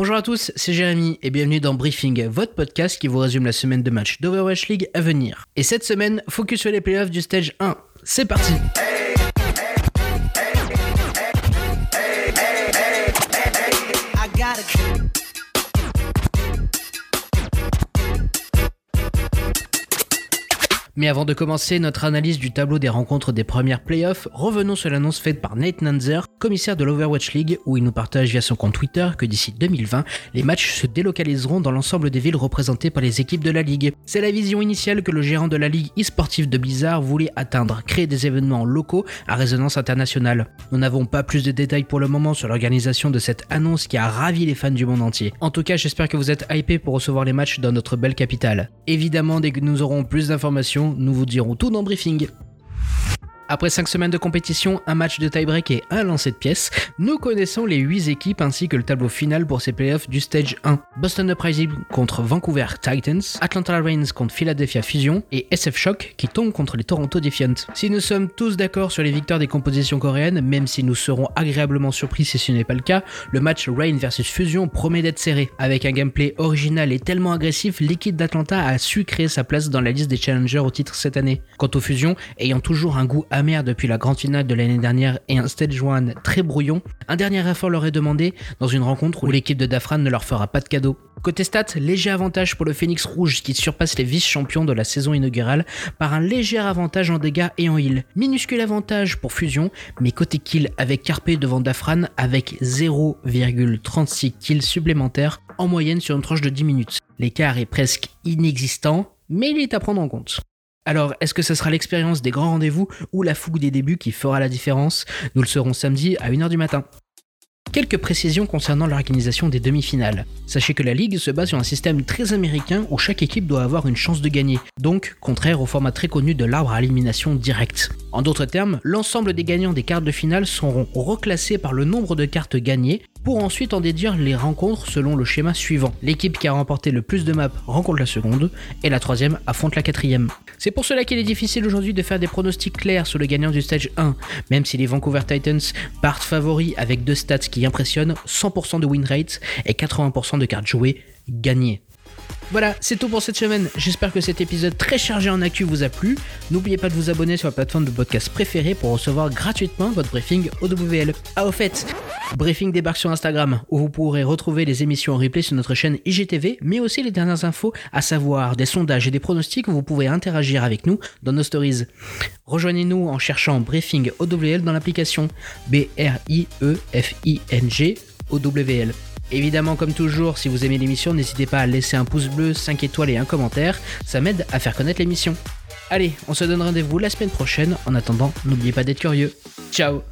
Bonjour à tous, c'est Jérémy et bienvenue dans Briefing, votre podcast qui vous résume la semaine de match d'Overwatch League à venir. Et cette semaine, focus sur les playoffs du stage 1. C'est parti Mais avant de commencer notre analyse du tableau des rencontres des premières playoffs, revenons sur l'annonce faite par Nate Nanzer, commissaire de l'Overwatch League, où il nous partage via son compte Twitter que d'ici 2020, les matchs se délocaliseront dans l'ensemble des villes représentées par les équipes de la Ligue. C'est la vision initiale que le gérant de la Ligue e-sportive de Blizzard voulait atteindre, créer des événements locaux à résonance internationale. Nous n'avons pas plus de détails pour le moment sur l'organisation de cette annonce qui a ravi les fans du monde entier. En tout cas, j'espère que vous êtes hypés pour recevoir les matchs dans notre belle capitale. Évidemment, dès que nous aurons plus d'informations, nous vous dirons tout dans le briefing. Après 5 semaines de compétition, un match de tie-break et un lancer de pièces, nous connaissons les 8 équipes ainsi que le tableau final pour ces playoffs du Stage 1. Boston Uprising contre Vancouver Titans, Atlanta Reigns contre Philadelphia Fusion et SF Shock qui tombe contre les Toronto Defiant. Si nous sommes tous d'accord sur les victoires des compositions coréennes, même si nous serons agréablement surpris si ce n'est pas le cas, le match Reign vs Fusion promet d'être serré. Avec un gameplay original et tellement agressif, l'équipe d'Atlanta a su créer sa place dans la liste des challengers au titre cette année. Quant aux Fusions, ayant toujours un goût depuis la grande finale de l'année dernière et un stage 1 très brouillon, un dernier effort leur est demandé dans une rencontre où l'équipe de Dafran ne leur fera pas de cadeau. Côté stats, léger avantage pour le Phoenix Rouge qui surpasse les vice-champions de la saison inaugurale par un léger avantage en dégâts et en heal. Minuscule avantage pour Fusion, mais côté kill avec Carpe devant Dafran avec 0,36 kills supplémentaires en moyenne sur une tranche de 10 minutes. L'écart est presque inexistant, mais il est à prendre en compte. Alors, est-ce que ce sera l'expérience des grands rendez-vous ou la fougue des débuts qui fera la différence? Nous le saurons samedi à 1h du matin. Quelques précisions concernant l'organisation des demi-finales. Sachez que la ligue se base sur un système très américain où chaque équipe doit avoir une chance de gagner, donc contraire au format très connu de l'arbre à élimination directe. En d'autres termes, l'ensemble des gagnants des cartes de finale seront reclassés par le nombre de cartes gagnées pour ensuite en déduire les rencontres selon le schéma suivant. L'équipe qui a remporté le plus de maps rencontre la seconde et la troisième affronte la quatrième. C'est pour cela qu'il est difficile aujourd'hui de faire des pronostics clairs sur le gagnant du stage 1, même si les Vancouver Titans partent favoris avec deux stats qui impressionnent 100% de win rate et 80% de cartes jouées gagnées. Voilà, c'est tout pour cette semaine. J'espère que cet épisode très chargé en actu vous a plu. N'oubliez pas de vous abonner sur la plateforme de podcast préférée pour recevoir gratuitement votre briefing OWL. Ah, au fait, Briefing débarque sur Instagram où vous pourrez retrouver les émissions en replay sur notre chaîne IGTV, mais aussi les dernières infos, à savoir des sondages et des pronostics où vous pouvez interagir avec nous dans nos stories. Rejoignez-nous en cherchant Briefing OWL dans l'application B-R-I-E-F-I-N-G OWL. Évidemment, comme toujours, si vous aimez l'émission, n'hésitez pas à laisser un pouce bleu, 5 étoiles et un commentaire, ça m'aide à faire connaître l'émission. Allez, on se donne rendez-vous la semaine prochaine, en attendant, n'oubliez pas d'être curieux. Ciao